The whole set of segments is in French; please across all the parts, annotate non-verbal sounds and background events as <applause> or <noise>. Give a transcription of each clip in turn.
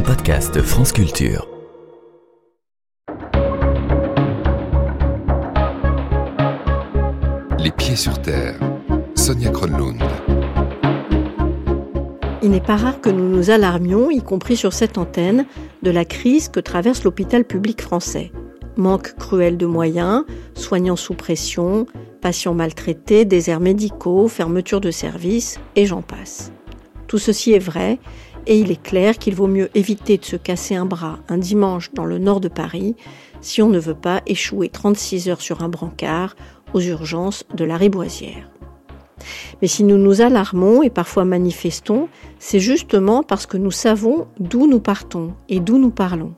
un podcast France Culture. Les pieds sur terre. Sonia Kronlund. Il n'est pas rare que nous nous alarmions, y compris sur cette antenne, de la crise que traverse l'hôpital public français. Manque cruel de moyens, soignants sous pression, patients maltraités, déserts médicaux, fermeture de services, et j'en passe. Tout ceci est vrai, et il est clair qu'il vaut mieux éviter de se casser un bras un dimanche dans le nord de Paris si on ne veut pas échouer 36 heures sur un brancard aux urgences de la Riboisière. Mais si nous nous alarmons et parfois manifestons, c'est justement parce que nous savons d'où nous partons et d'où nous parlons.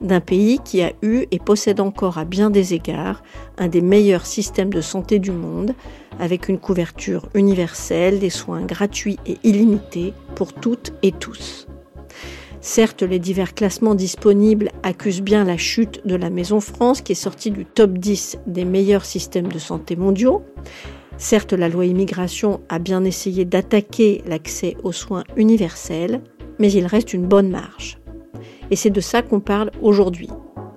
D'un pays qui a eu et possède encore à bien des égards un des meilleurs systèmes de santé du monde, avec une couverture universelle, des soins gratuits et illimités pour toutes et tous. Certes, les divers classements disponibles accusent bien la chute de la Maison France qui est sortie du top 10 des meilleurs systèmes de santé mondiaux. Certes, la loi immigration a bien essayé d'attaquer l'accès aux soins universels, mais il reste une bonne marge. Et c'est de ça qu'on parle aujourd'hui,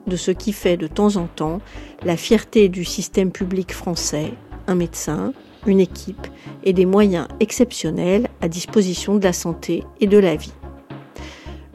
de ce qui fait de temps en temps la fierté du système public français, un médecin, une équipe et des moyens exceptionnels à disposition de la santé et de la vie.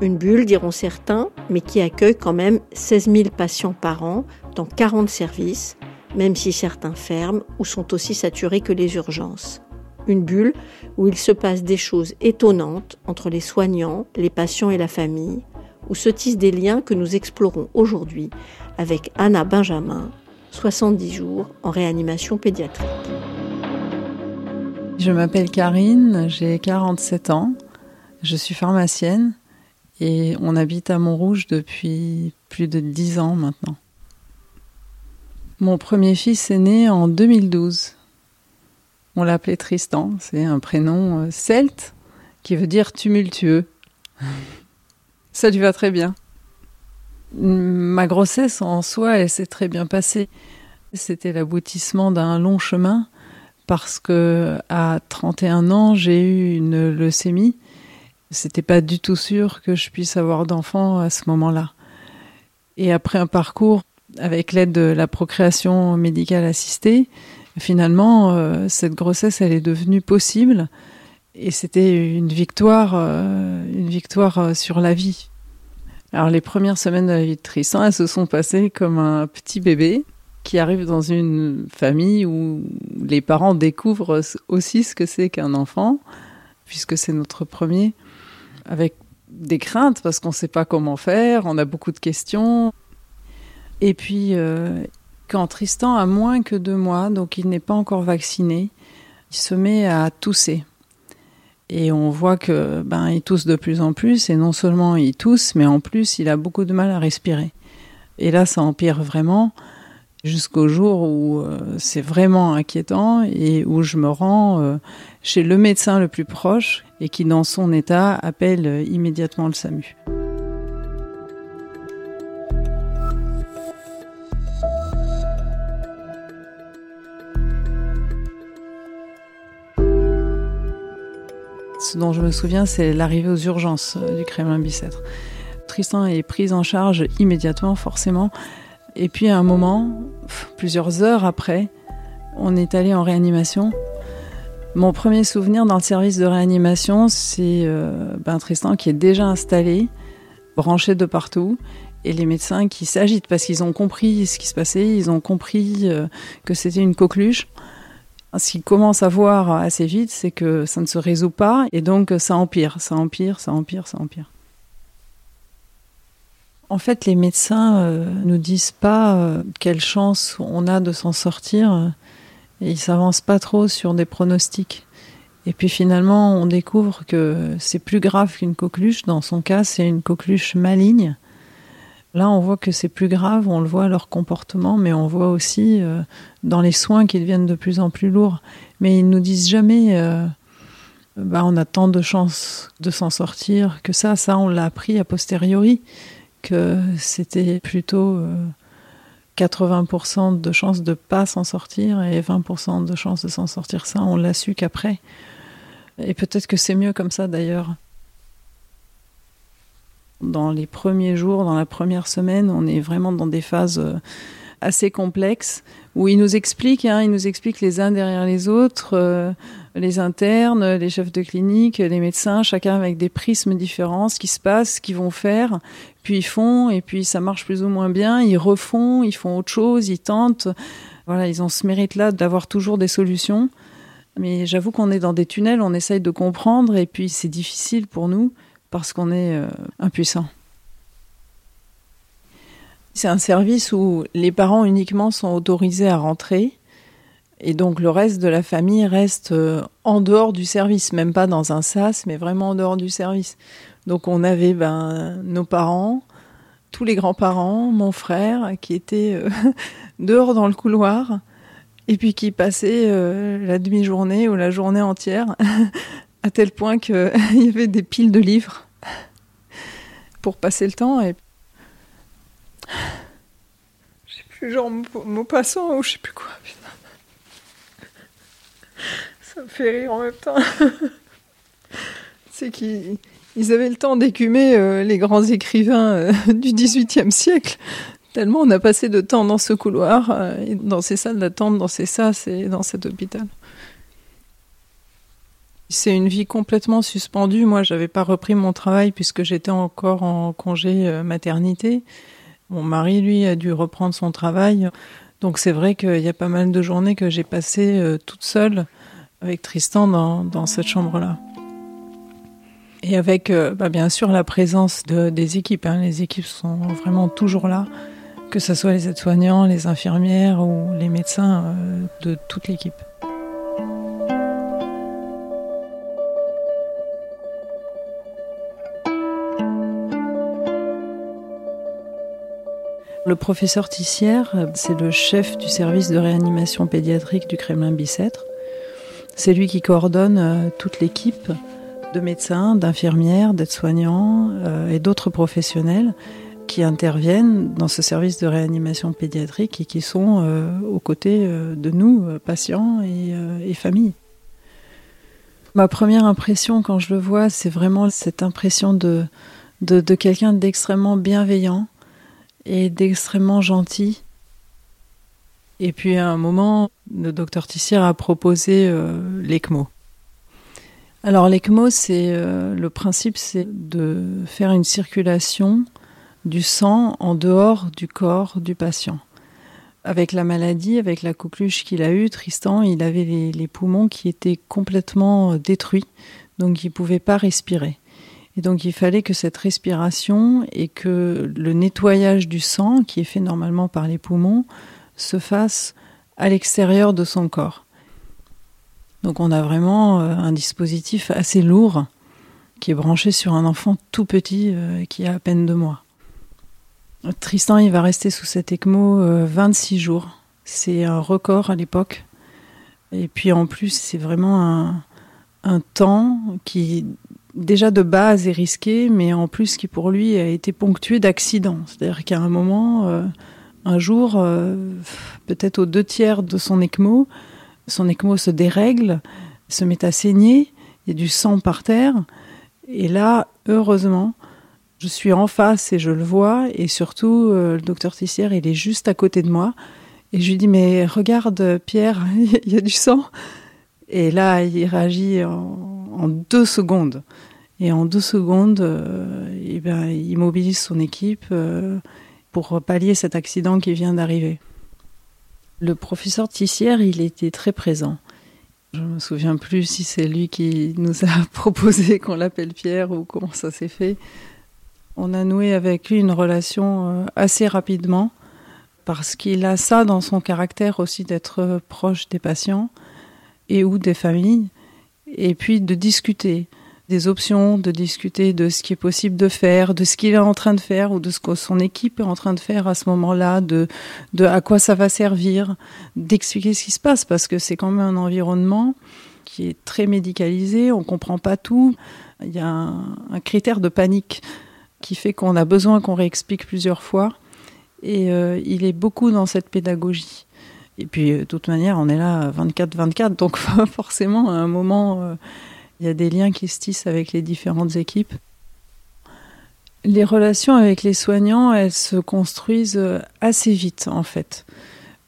Une bulle, diront certains, mais qui accueille quand même 16 000 patients par an dans 40 services, même si certains ferment ou sont aussi saturés que les urgences. Une bulle où il se passe des choses étonnantes entre les soignants, les patients et la famille, où se tissent des liens que nous explorons aujourd'hui avec Anna Benjamin, 70 jours en réanimation pédiatrique. Je m'appelle Karine, j'ai 47 ans, je suis pharmacienne et on habite à Montrouge depuis plus de 10 ans maintenant. Mon premier fils est né en 2012. On l'appelait Tristan, c'est un prénom euh, celte qui veut dire tumultueux. <laughs> Ça lui va très bien. Ma grossesse en soi, elle s'est très bien passée. C'était l'aboutissement d'un long chemin parce que à 31 ans, j'ai eu une leucémie. C'était pas du tout sûr que je puisse avoir d'enfants à ce moment-là. Et après un parcours avec l'aide de la procréation médicale assistée, finalement, euh, cette grossesse, elle est devenue possible. Et c'était une victoire, euh, une victoire euh, sur la vie. Alors les premières semaines de la vie de Tristan, elles se sont passées comme un petit bébé qui arrive dans une famille où les parents découvrent aussi ce que c'est qu'un enfant, puisque c'est notre premier, avec des craintes parce qu'on ne sait pas comment faire, on a beaucoup de questions. Et puis, euh, quand Tristan a moins que deux mois, donc il n'est pas encore vacciné, il se met à tousser. Et on voit que ben il tousse de plus en plus, et non seulement il tousse, mais en plus il a beaucoup de mal à respirer. Et là, ça empire vraiment jusqu'au jour où euh, c'est vraiment inquiétant et où je me rends euh, chez le médecin le plus proche et qui, dans son état, appelle immédiatement le SAMU. Dont je me souviens, c'est l'arrivée aux urgences euh, du Kremlin Bicêtre. Tristan est pris en charge immédiatement, forcément. Et puis à un moment, plusieurs heures après, on est allé en réanimation. Mon premier souvenir dans le service de réanimation, c'est euh, ben, Tristan qui est déjà installé, branché de partout, et les médecins qui s'agitent parce qu'ils ont compris ce qui se passait, ils ont compris euh, que c'était une coqueluche. Ce qu'ils commencent à voir assez vite, c'est que ça ne se résout pas et donc ça empire, ça empire, ça empire, ça empire. En fait, les médecins euh, nous disent pas euh, quelle chance on a de s'en sortir et ils s'avancent pas trop sur des pronostics. Et puis finalement, on découvre que c'est plus grave qu'une coqueluche. Dans son cas, c'est une coqueluche maligne Là, on voit que c'est plus grave, on le voit à leur comportement, mais on voit aussi euh, dans les soins qu'ils deviennent de plus en plus lourds. Mais ils nous disent jamais, euh, bah, on a tant de chances de s'en sortir que ça. Ça, on l'a appris a posteriori, que c'était plutôt 80% euh, de chances de pas s'en sortir et 20% de chances de s'en sortir. Ça, on l'a su qu'après. Et peut-être que c'est mieux comme ça d'ailleurs. Dans les premiers jours, dans la première semaine, on est vraiment dans des phases euh, assez complexes où ils nous expliquent, hein, ils nous expliquent les uns derrière les autres, euh, les internes, les chefs de clinique, les médecins, chacun avec des prismes différents, ce qui se passe, ce qu'ils vont faire, puis ils font, et puis ça marche plus ou moins bien, ils refont, ils font autre chose, ils tentent. Voilà, ils ont ce mérite-là d'avoir toujours des solutions. Mais j'avoue qu'on est dans des tunnels, on essaye de comprendre, et puis c'est difficile pour nous parce qu'on est euh, impuissant. C'est un service où les parents uniquement sont autorisés à rentrer et donc le reste de la famille reste euh, en dehors du service, même pas dans un sas, mais vraiment en dehors du service. Donc on avait ben, nos parents, tous les grands-parents, mon frère qui était euh, <laughs> dehors dans le couloir et puis qui passaient la demi-journée ou la journée entière <laughs> à tel point qu'il <laughs> y avait des piles de livres pour passer le temps. Et... Je sais plus, genre mot passant ou je sais plus quoi. Ça me fait rire en même temps. <laughs> C'est qu'ils avaient le temps d'écumer euh, les grands écrivains euh, <laughs> du XVIIIe siècle. Tellement on a passé de temps dans ce couloir, euh, dans ces salles d'attente, dans ces sas et dans cet hôpital. C'est une vie complètement suspendue. Moi, j'avais pas repris mon travail puisque j'étais encore en congé euh, maternité. Mon mari, lui, a dû reprendre son travail. Donc c'est vrai qu'il y a pas mal de journées que j'ai passées euh, toute seule avec Tristan dans, cette chambre-là. Et avec, euh, bah, bien sûr, la présence de, des équipes. Hein. Les équipes sont vraiment toujours là, que ce soit les aides-soignants, les infirmières ou les médecins de toute l'équipe. Le professeur Tissière, c'est le chef du service de réanimation pédiatrique du Kremlin-Bicêtre. C'est lui qui coordonne euh, toute l'équipe de médecins, d'infirmières, d'aides-soignants euh, et d'autres professionnels qui interviennent dans ce service de réanimation pédiatrique et qui sont euh, aux côtés de nous, patients et, familles. Ma première impression quand je le vois, c'est vraiment cette impression de, de quelqu'un d'extrêmement bienveillant, et d'extrêmement gentil. Et puis à un moment, le docteur Tissière a proposé euh, l'ECMO. Alors l'ECMO, c'est euh, le principe, c'est de faire une circulation du sang en dehors du corps du patient. Avec la maladie, avec la coqueluche qu'il a eue, Tristan, il avait les, les poumons qui étaient complètement détruits, donc il ne pouvait pas respirer. Et donc il fallait que cette respiration et que le nettoyage du sang, qui est fait normalement par les poumons, se fasse à l'extérieur de son corps. Donc on a vraiment euh, un dispositif assez lourd qui est branché sur un enfant tout petit euh, qui a à peine deux mois. Tristan, il va rester sous cet ECMO 26 euh, jours. C'est un record à l'époque. Et puis en plus, c'est vraiment un, un temps qui déjà de base est risqué, mais en plus qui pour lui a été ponctué d'accidents. C'est-à-dire qu'à un moment, euh, un jour, euh, peut-être aux deux tiers de son ECMO, son ECMO se dérègle, se met à saigner, il y a du sang par terre, et là, heureusement, je suis en face et je le vois, et surtout, euh, le docteur Tissière, il est juste à côté de moi, et je lui dis, mais regarde Pierre, <laughs> il y a du sang. Et là, il réagit en, deux secondes. Et en deux secondes, euh, eh ben, il mobilise son équipe euh, pour pallier cet accident qui vient d'arriver. Le professeur Tissière, il était très présent. Je ne me souviens plus si c'est lui qui nous a <laughs> proposé qu'on l'appelle Pierre ou comment ça s'est fait. On a noué avec lui une relation euh, assez rapidement parce qu'il a ça dans son caractère aussi d'être proche des patients et ou des familles, et puis de discuter des options, de discuter de ce qui est possible de faire, de ce qu'il est en train de faire ou de ce que son équipe est en train de faire à ce moment-là, de, de à quoi ça va servir, d'expliquer ce qui se passe parce que c'est quand même un environnement qui est très médicalisé, on comprend pas tout. Il y a un, critère de panique qui fait qu'on a besoin qu'on réexplique plusieurs fois et euh, il est beaucoup dans cette pédagogie. Et puis, euh, de toute manière, on est là 24-24, donc <laughs> forcément, à un moment, euh, il y a des liens qui se tissent avec les différentes équipes. Les relations avec les soignants, elles se construisent assez vite en fait.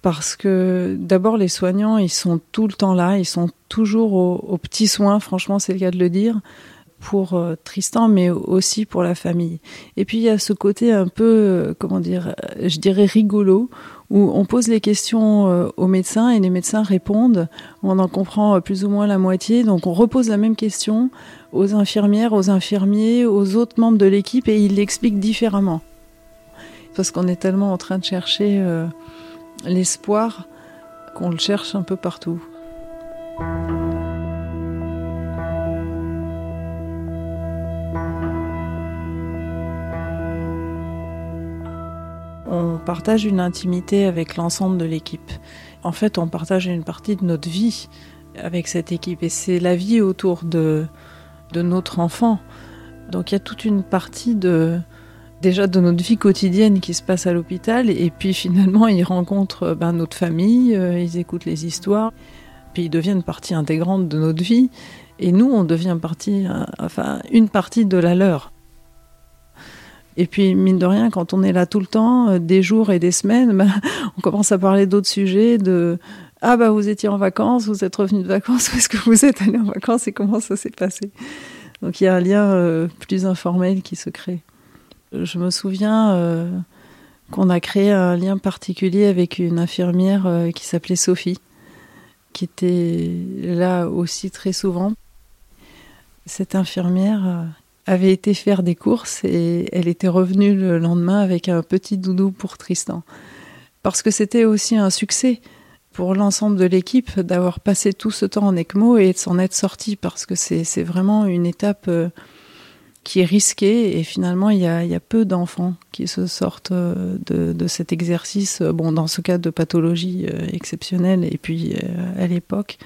Parce que d'abord, les soignants, ils sont tout le temps là, ils sont toujours aux, petits soins, franchement, c'est le cas de le dire, pour euh, Tristan, mais aussi pour la famille. Et puis, il y a ce côté un peu, euh, comment dire, euh, je dirais rigolo, où on pose les questions aux médecins et les médecins répondent. On en comprend plus ou moins la moitié. Donc, on repose la même question aux infirmières, aux infirmiers, aux autres membres de l'équipe et ils l'expliquent différemment. Parce qu'on est tellement en train de chercher l'espoir qu'on le cherche un peu partout. On partage une intimité avec l'ensemble de l'équipe. En fait, on partage une partie de notre vie avec cette équipe et c'est la vie autour de, notre enfant. Donc il y a toute une partie de, déjà de notre vie quotidienne qui se passe à l'hôpital et puis finalement ils rencontrent ben, notre famille, euh, ils écoutent les histoires, puis ils deviennent partie intégrante de notre vie et nous on devient partie, euh, enfin une partie de la leur. Et puis mine de rien, quand on est là tout le temps, euh, des jours et des semaines, <laughs> ben, on commence à parler d'autres sujets, de ah bah vous étiez en vacances, vous êtes revenu de vacances, <laughs> où est-ce que vous êtes allé en vacances et comment ça s'est passé? Donc il y a un lien plus informel qui se crée je me souviens euh, qu'on a créé un lien particulier avec une infirmière euh, qui s'appelait Sophie, qui était là aussi très souvent. Cette infirmière euh, avait été faire des courses et elle était revenue le lendemain avec un petit doudou pour Tristan. Parce que c'était aussi un succès pour l'ensemble de l'équipe d'avoir passé tout ce temps en ECMO et de s'en être sorti parce que c'est vraiment une étape qui est risqué et finalement il y a, peu d'enfants qui se sortent euh, de, cet exercice, euh, bon dans ce cas de pathologie euh, exceptionnelle et puis à l'époque.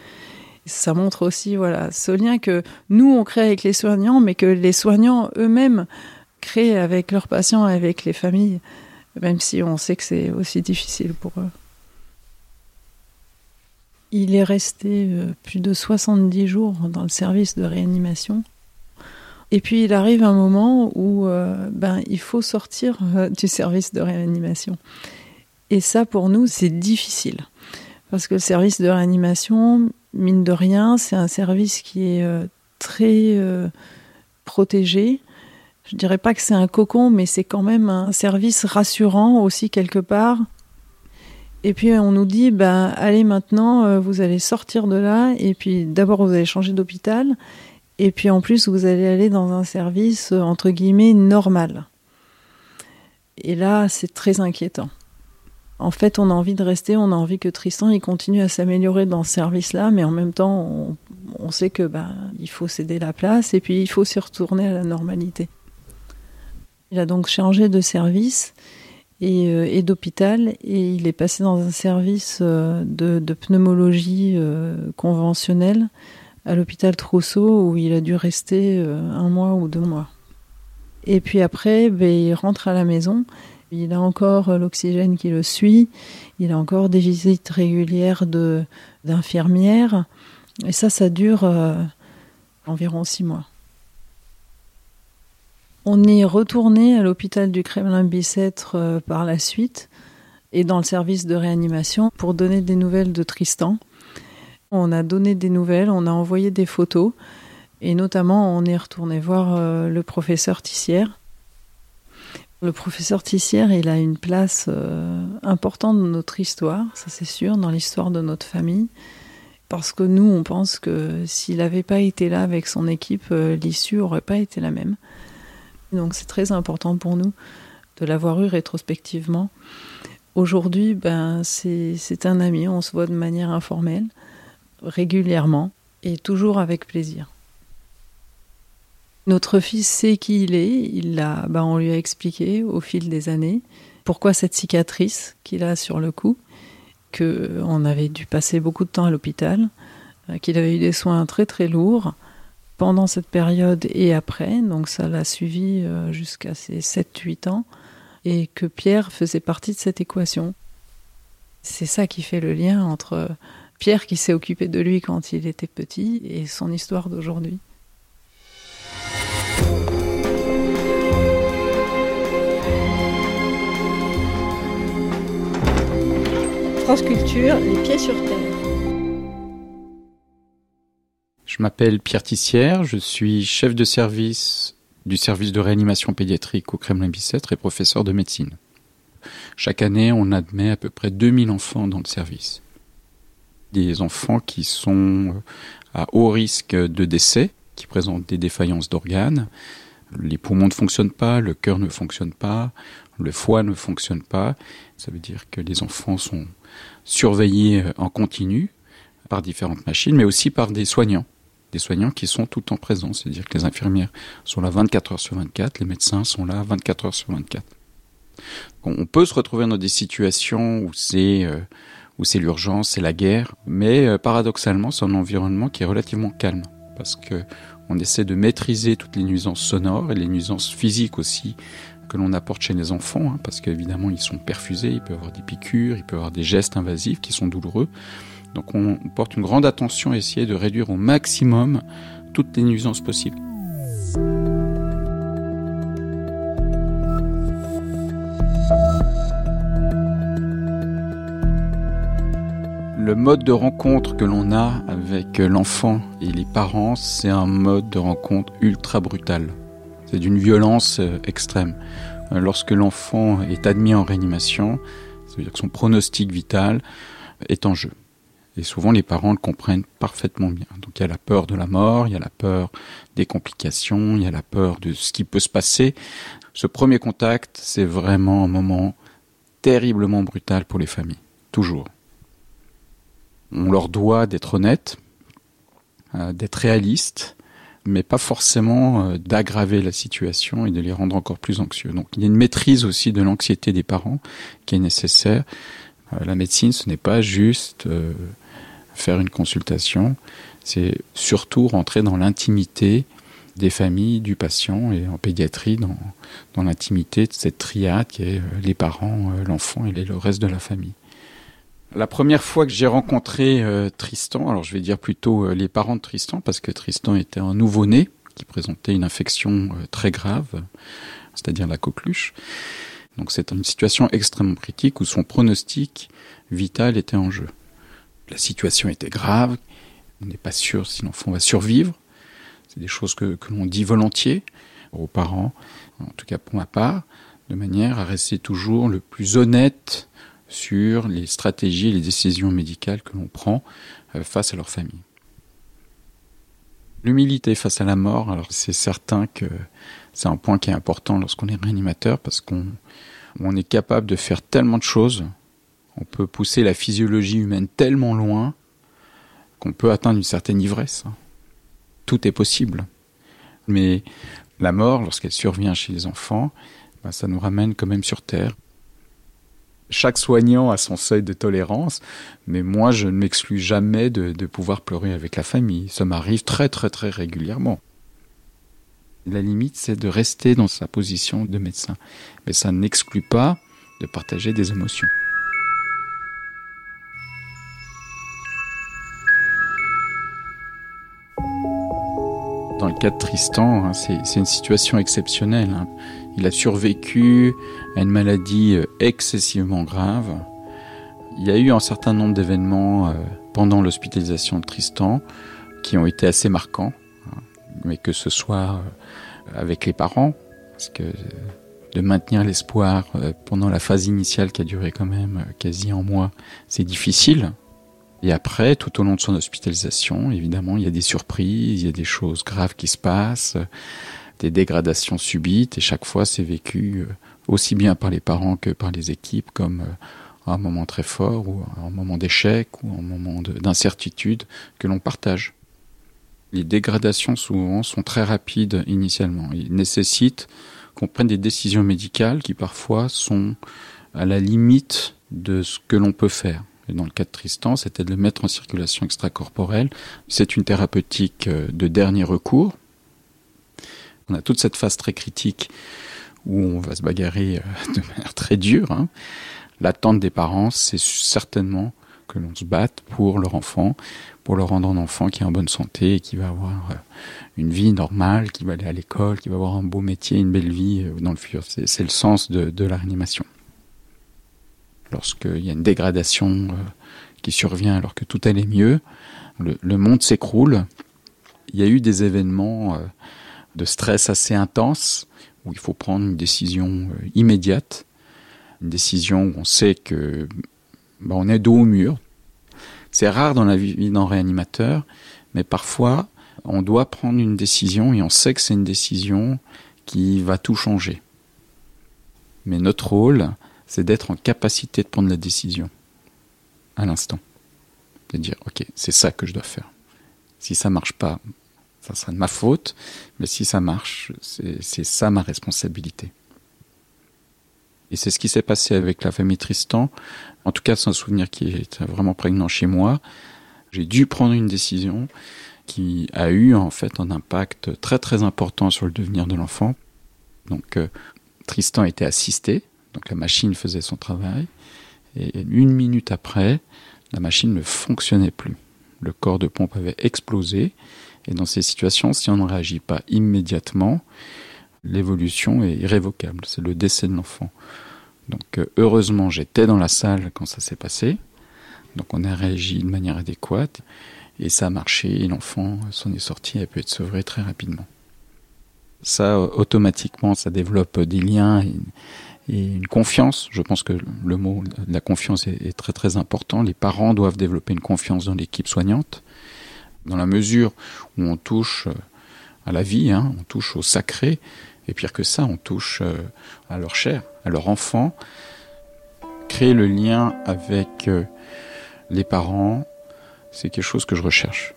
Ça montre aussi voilà ce lien que nous on crée avec les soignants, mais que les soignants eux-mêmes créent avec leurs patients avec les familles, même si on sait que c'est aussi difficile pour eux. Il est resté plus de 70 jours dans le service de réanimation. Et puis il arrive un moment où euh, ben, il faut sortir euh, du service de réanimation. Et ça, pour nous, c'est difficile. Parce que le service de réanimation, mine de rien, c'est un service qui est euh, très protégé. Je dirais pas que c'est un cocon, mais c'est quand même un service rassurant aussi quelque part. Et puis on nous dit, ben, allez maintenant, vous allez sortir de là, et puis d'abord vous allez changer d'hôpital, et puis en plus, vous allez aller dans un service, euh, entre guillemets, normal. Et là, c'est très inquiétant. En fait, on a envie de rester, on a envie que Tristan il continue à s'améliorer dans ce service-là, mais en même temps, on, sait que bah, il faut céder la place et puis il faut s'y retourner à la normalité. Il a donc changé de service et, euh, d'hôpital et il est passé dans un service euh, de, pneumologie conventionnelle à l'hôpital Trousseau où il a dû rester euh, un mois ou deux mois. Et puis après, ben, il rentre à la maison. Il a encore euh, l'oxygène qui le suit. Il a encore des visites régulières d'infirmières. Et ça, ça dure euh, environ six mois. On est retourné à l'hôpital du Kremlin-Bicêtre par la suite et dans le service de réanimation pour donner des nouvelles de Tristan. On a donné des nouvelles, on a envoyé des photos et notamment on est retourné voir euh, le professeur Tissière. Le professeur Tissière, il a une place euh, importante dans notre histoire, ça c'est sûr, dans l'histoire de notre famille. Parce que nous, on pense que s'il n'avait pas été là avec son équipe, euh, l'issue n'aurait pas été la même. Donc c'est très important pour nous de l'avoir eu rétrospectivement. Aujourd'hui, ben, c'est un ami, on se voit de manière informelle régulièrement et toujours avec plaisir. Notre fils sait qui il est, il l'a, bah, on lui a expliqué au fil des années pourquoi cette cicatrice qu'il a sur le cou, qu'on avait dû passer beaucoup de temps à l'hôpital, euh, qu'il avait eu des soins très très lourds pendant cette période et après, donc ça l'a suivi euh, jusqu'à ses 7-8 ans, et que Pierre faisait partie de cette équation. C'est ça qui fait le lien entre Pierre qui s'est occupé de lui quand il était petit et son histoire d'aujourd'hui. Culture, les pieds sur terre. Je m'appelle Pierre Tissière, je suis chef de service du service de réanimation pédiatrique au Kremlin-Bicêtre et professeur de médecine. Chaque année, on admet à peu près 2000 enfants dans le service. Des enfants qui sont à haut risque de décès, qui présentent des défaillances d'organes. Les poumons ne fonctionnent pas, le cœur ne fonctionne pas, le foie ne fonctionne pas. Ça veut dire que les enfants sont surveillés en continu par différentes machines, mais aussi par des soignants. Des soignants qui sont tout le temps présents, c'est-à-dire que les infirmières sont là 24 heures sur 24, les médecins sont là 24 heures sur 24. On peut se retrouver dans des situations où c'est euh, où c'est l'urgence, c'est la guerre, mais euh, paradoxalement, c'est un environnement qui est relativement calme parce que on essaie de maîtriser toutes les nuisances sonores et les nuisances physiques aussi que l'on apporte chez les enfants, hein, parce qu'évidemment ils sont perfusés, il peut y avoir des piqûres, il peut y avoir des gestes invasifs qui sont douloureux. Donc on porte une grande attention à essayer de réduire au maximum toutes les nuisances possibles. Le mode de rencontre que l'on a avec l'enfant et les parents, c'est un mode de rencontre ultra brutal. C'est d'une violence euh, extrême. Euh, lorsque l'enfant est admis en réanimation, ça veut dire que son pronostic vital est en jeu. Et souvent, les parents le comprennent parfaitement bien. Donc, il y a la peur de la mort, il y a la peur des complications, il y a la peur de ce qui peut se passer. Ce premier contact, c'est vraiment un moment terriblement brutal pour les familles. Toujours. On leur doit d'être honnêtes, euh, d'être réalistes, mais pas forcément euh, d'aggraver la situation et de les rendre encore plus anxieux. Donc il y a une maîtrise aussi de l'anxiété des parents qui est nécessaire. Euh, la médecine, ce n'est pas juste faire une consultation, c'est surtout rentrer dans l'intimité des familles, du patient et en pédiatrie, dans, dans l'intimité de cette triade qui est les parents, l'enfant et le reste de la famille. La première fois que j'ai rencontré euh, Tristan, alors je vais dire plutôt euh, les parents de Tristan, parce que Tristan était un nouveau-né qui présentait une infection euh, très grave, c'est-à-dire la coqueluche. Donc c'est une situation extrêmement critique où son pronostic vital était en jeu. La situation était grave, on n'est pas sûr si l'enfant va survivre. C'est des choses que, que l'on dit volontiers aux parents, en tout cas pour ma part, de manière à rester toujours le plus honnête sur les stratégies et les décisions médicales que l'on prend euh, face à leur famille. L'humilité face à la mort, alors c'est certain que c'est un point qui est important lorsqu'on est réanimateur parce qu'on on est capable de faire tellement de choses, on peut pousser la physiologie humaine tellement loin qu'on peut atteindre une certaine ivresse. Tout est possible. Mais la mort, lorsqu'elle survient chez les enfants, bah, ça nous ramène quand même sur Terre chaque soignant a son seuil de tolérance, mais moi je ne m'exclus jamais de, pouvoir pleurer avec la famille. Ça m'arrive très très très régulièrement. La limite, c'est de rester dans sa position de médecin. Mais ça n'exclut pas de partager des émotions. Dans le cas de Tristan, hein, c'est une situation exceptionnelle. Hein. Il a survécu à une maladie euh, excessivement grave. Il y a eu un certain nombre d'événements euh, pendant l'hospitalisation de Tristan qui ont été assez marquants, hein. mais que ce soit euh, avec les parents, parce que de maintenir l'espoir pendant la phase initiale qui a duré quand même quasi un mois, c'est difficile. Et après, tout au long de son hospitalisation, évidemment, il y a des surprises, il y a des choses graves qui se passent des dégradations subites et chaque fois c'est vécu euh, aussi bien par les parents que par les équipes comme euh, un moment très fort ou un moment d'échec ou un moment d'incertitude que l'on partage. Les dégradations souvent sont très rapides initialement. Ils nécessitent qu'on prenne des décisions médicales qui parfois sont à la limite de ce que l'on peut faire. Et dans le cas de Tristan, c'était de le mettre en circulation extracorporelle. C'est une thérapeutique euh, de dernier recours on a toute cette phase très critique où on va se bagarrer euh, <laughs> de manière très dure. Hein. L'attente des parents, c'est certainement que l'on se batte pour leur enfant, pour leur rendre un enfant qui est en bonne santé et qui va avoir euh, une vie normale, qui va aller à l'école, qui va avoir un beau métier, une belle vie euh, dans le futur. C'est le sens de, la réanimation. lorsqu'il y a une dégradation qui survient alors que tout allait mieux, le, monde s'écroule. Il y a eu des événements de stress assez intenses où il faut prendre une décision euh, immédiate, une décision où on sait que bah, on est dos au mur. C'est rare dans la vie d'un réanimateur, mais parfois on doit prendre une décision et on sait que c'est une décision qui va tout changer. Mais notre rôle, c'est d'être en capacité de prendre la décision à l'instant. De dire, ok, c'est ça que je dois faire. Si ça marche pas, ça sera de ma faute, mais si ça marche, c'est ça ma responsabilité. Et c'est ce qui s'est passé avec la famille Tristan. En tout cas, c'est un souvenir qui est vraiment prégnant chez moi. J'ai dû prendre une décision qui a eu en fait un impact très très important sur le devenir de l'enfant. Donc euh, Tristan était assisté, donc la machine faisait son travail, et une minute après, la machine ne fonctionnait plus. Le corps de pompe avait explosé, et dans ces situations, si on ne réagit pas immédiatement, l'évolution est irrévocable, c'est le décès de l'enfant. Donc euh, heureusement, j'étais dans la salle quand ça s'est passé, donc on a réagi de manière adéquate, et ça a marché, et l'enfant s'en est sorti et a pu être sauvé très rapidement. Ça, automatiquement, ça développe des liens et, une confiance. Je pense que le mot de la confiance est, très très important. Les parents doivent développer une confiance dans l'équipe soignante, dans la mesure où on touche euh, à la vie, hein, on touche au sacré, et pire que ça, on touche euh, à leur chair, à leur enfant. Créer le lien avec euh, les parents, c'est quelque chose que je recherche.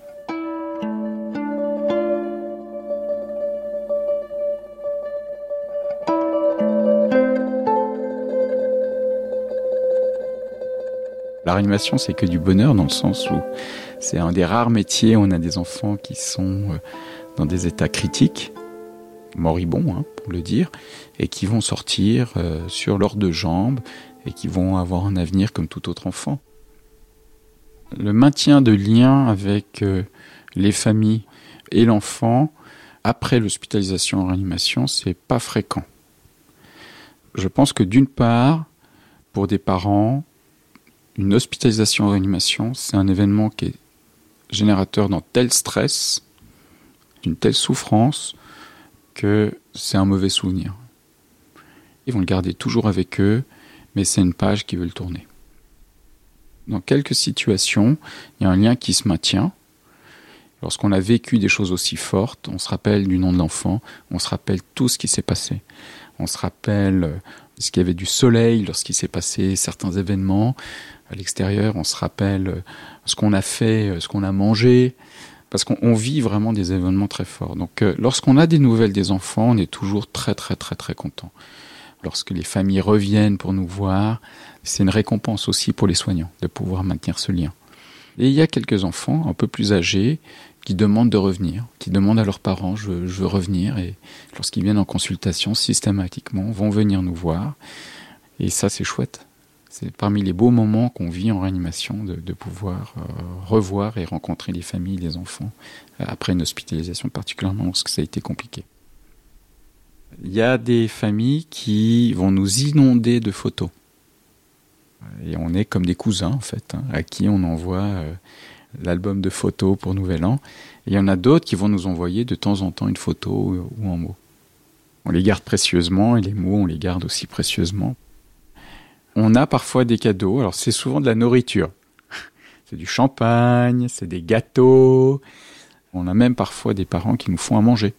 La réanimation, c'est que du bonheur dans le sens où c'est un des rares métiers où on a des enfants qui sont euh, dans des états critiques, moribonds, hein, pour le dire, et qui vont sortir euh, sur leurs deux jambes et qui vont avoir un avenir comme tout autre enfant le maintien de liens avec euh, les familles et l'enfant après l'hospitalisation en réanimation, c'est pas fréquent. Je pense que d'une part, pour des parents, une hospitalisation en réanimation, c'est un événement qui est générateur d'un tel stress, d'une telle souffrance, que c'est un mauvais souvenir. Ils vont le garder toujours avec eux, mais c'est une page qui veut le tourner dans quelques situations, il y a un lien qui se maintient. Lorsqu'on a vécu des choses aussi fortes, on se rappelle du nom de l'enfant, on se rappelle tout ce qui s'est passé. On se rappelle euh, ce qu'il y avait du soleil lorsqu'il s'est passé certains événements à l'extérieur, on se rappelle euh, ce qu'on a fait, euh, ce qu'on a mangé, parce qu'on vit vraiment des événements très forts. Donc lorsqu'on a des nouvelles des enfants, on est toujours très très très très content. Lorsque les familles reviennent pour nous voir, c'est une récompense aussi pour les soignants de pouvoir maintenir ce lien. Et il y a quelques enfants un peu plus âgés qui demandent de revenir, qui demandent à leurs parents je, veux revenir et lorsqu'ils viennent en consultation systématiquement vont venir nous voir et ça c'est chouette. C'est parmi les beaux moments qu'on vit en réanimation de, pouvoir euh, revoir et rencontrer les familles, les enfants euh, après une hospitalisation particulièrement lorsque ça a été compliqué. Il y a des familles qui vont nous inonder de photos et on est comme des cousins, en fait, hein, à qui on envoie euh, l'album de photos pour Nouvel An. Et il y en a d'autres qui vont nous envoyer de temps en temps une photo ou un mot. On les garde précieusement et les mots, on les garde aussi précieusement. On a parfois des cadeaux. Alors, c'est souvent de la nourriture. <laughs> C'est du champagne, c'est des gâteaux. On a même parfois des parents qui nous font à manger,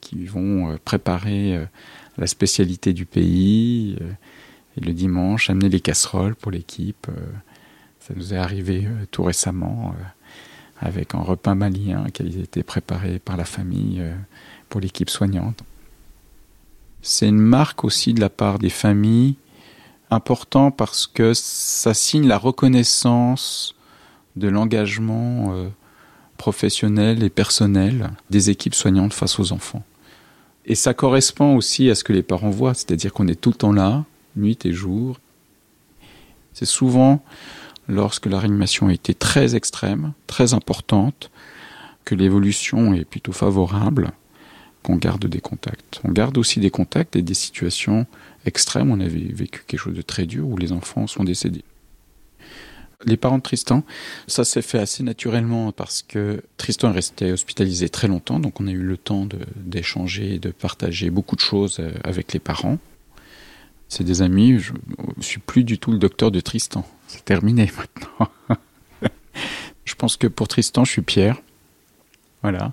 qui vont euh, préparer euh, la spécialité du pays et le dimanche, amener les casseroles pour l'équipe. Euh, ça nous est arrivé euh, tout récemment euh, avec un repas malien qui a été préparé par la famille pour l'équipe soignante. C'est une marque aussi de la part des familles important parce que ça signe la reconnaissance de l'engagement professionnel et personnel des équipes soignantes face aux enfants. Et ça correspond aussi à ce que les parents voient, c'est-à-dire qu'on est tout le temps là, nuit et jour. C'est souvent lorsque la réanimation a été très extrême, très importante, que l'évolution est plutôt favorable, qu'on garde des contacts. On garde aussi des contacts et des situations extrême, on avait vécu quelque chose de très dur où les enfants sont décédés. Les parents de Tristan, ça s'est fait assez naturellement parce que Tristan est resté hospitalisé très longtemps, donc on a eu le temps d'échanger et de partager beaucoup de choses euh, avec les parents. C'est des amis, je ne suis plus du tout le docteur de Tristan. C'est terminé <laughs> maintenant. je pense que pour Tristan, je suis Pierre. Voilà.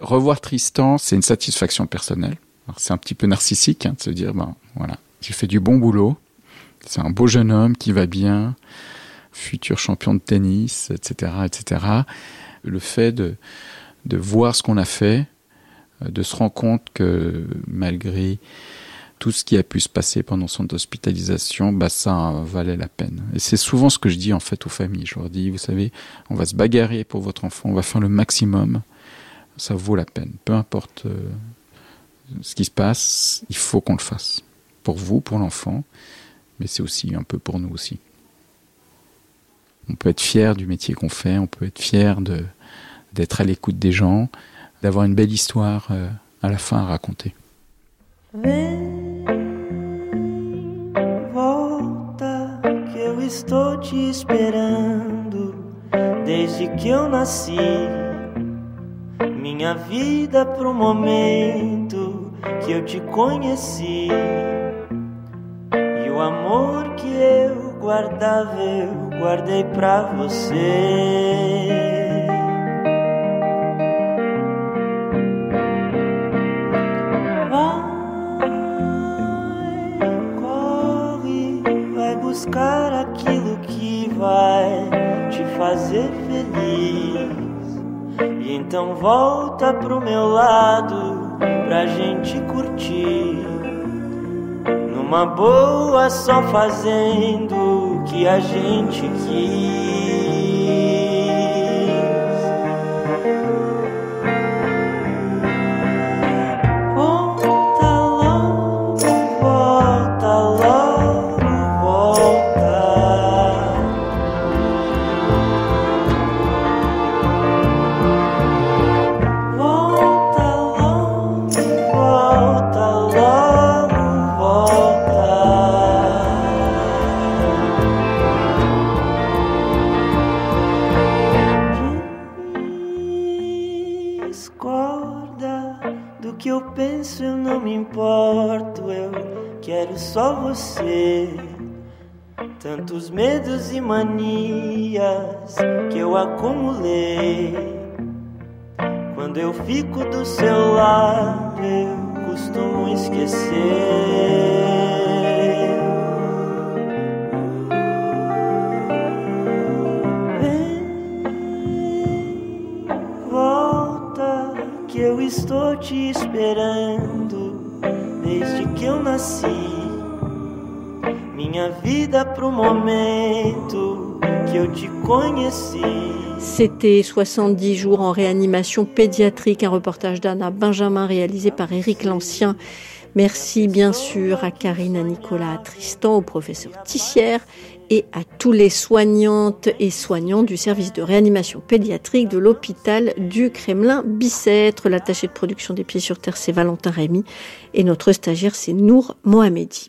Revoir Tristan, c'est une satisfaction personnelle. C'est un petit peu narcissique hein, de se dire, ben voilà, j'ai fait du bon boulot. C'est un beau jeune homme qui va bien futur champion de tennis, etc., etc. Le fait de, de voir ce qu'on a fait, euh, de se rendre compte que malgré tout ce qui a pu se passer pendant son hospitalisation, bah ça valait la peine. Et c'est souvent ce que je dis en fait aux familles. Je leur dis, vous savez, on va se bagarrer pour votre enfant, on va faire le maximum. Ça vaut la peine. Peu importe euh, ce qui se passe, il faut qu'on le fasse. Pour vous, pour l'enfant, mais c'est aussi un peu pour nous aussi. On peut être fier du métier qu'on fait, on peut être fier d'être à l'écoute des gens, d'avoir une belle histoire euh, à la fin à raconter. Eu estou te esperando desde que eu nasci. Minha vida momento que eu te conheci. E o amor que eu guardava, eu guardei pra você. buscar aquilo que vai te fazer feliz. E então volta pro meu lado pra gente curtir. Numa boa, só fazendo o que a gente quis. E manias que eu acumulei. Quando eu fico do seu lado, eu costumo esquecer. volta que eu estou te esperando desde que eu nasci C'était 70 jours en réanimation pédiatrique, un reportage d'Anna Benjamin réalisé par Éric Lancien. Merci bien sûr à Karine, à Nicolas, à Tristan, au professeur Tissière et à tous les soignantes et soignants du service de réanimation pédiatrique de l'hôpital du Kremlin-Bicêtre. L'attaché de production des Pieds sur Terre, c'est Valentin Rémy et notre stagiaire, c'est Nour Mohamedi.